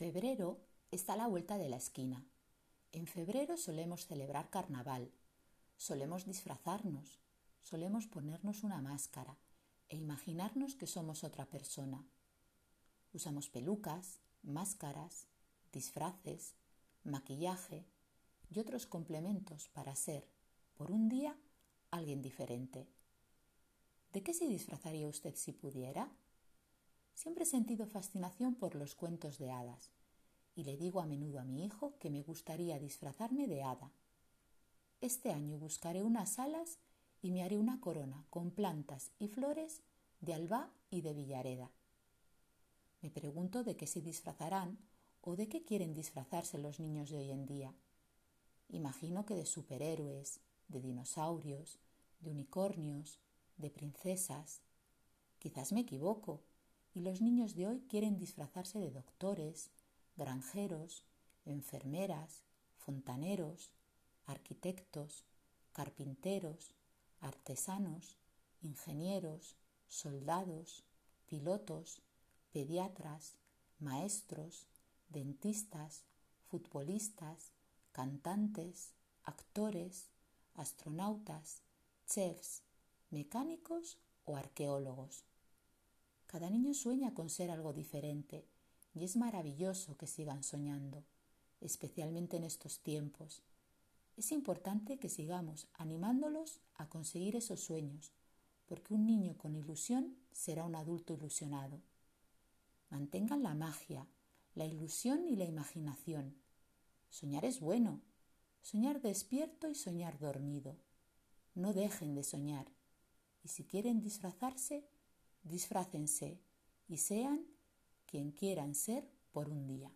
Febrero está a la vuelta de la esquina. En febrero solemos celebrar carnaval, solemos disfrazarnos, solemos ponernos una máscara e imaginarnos que somos otra persona. Usamos pelucas, máscaras, disfraces, maquillaje y otros complementos para ser, por un día, alguien diferente. ¿De qué se disfrazaría usted si pudiera? Siempre he sentido fascinación por los cuentos de hadas y le digo a menudo a mi hijo que me gustaría disfrazarme de hada. Este año buscaré unas alas y me haré una corona con plantas y flores de Alba y de Villareda. Me pregunto de qué se disfrazarán o de qué quieren disfrazarse los niños de hoy en día. Imagino que de superhéroes, de dinosaurios, de unicornios, de princesas. Quizás me equivoco y los niños de hoy quieren disfrazarse de doctores, granjeros, enfermeras, fontaneros, arquitectos, carpinteros, artesanos, ingenieros, soldados, pilotos, pediatras, maestros, dentistas, futbolistas, cantantes, actores, astronautas, chefs, mecánicos o arqueólogos. Cada niño sueña con ser algo diferente y es maravilloso que sigan soñando, especialmente en estos tiempos. Es importante que sigamos animándolos a conseguir esos sueños, porque un niño con ilusión será un adulto ilusionado. Mantengan la magia, la ilusión y la imaginación. Soñar es bueno, soñar despierto y soñar dormido. No dejen de soñar. Y si quieren disfrazarse, disfrácense y sean quien quieran ser por un día.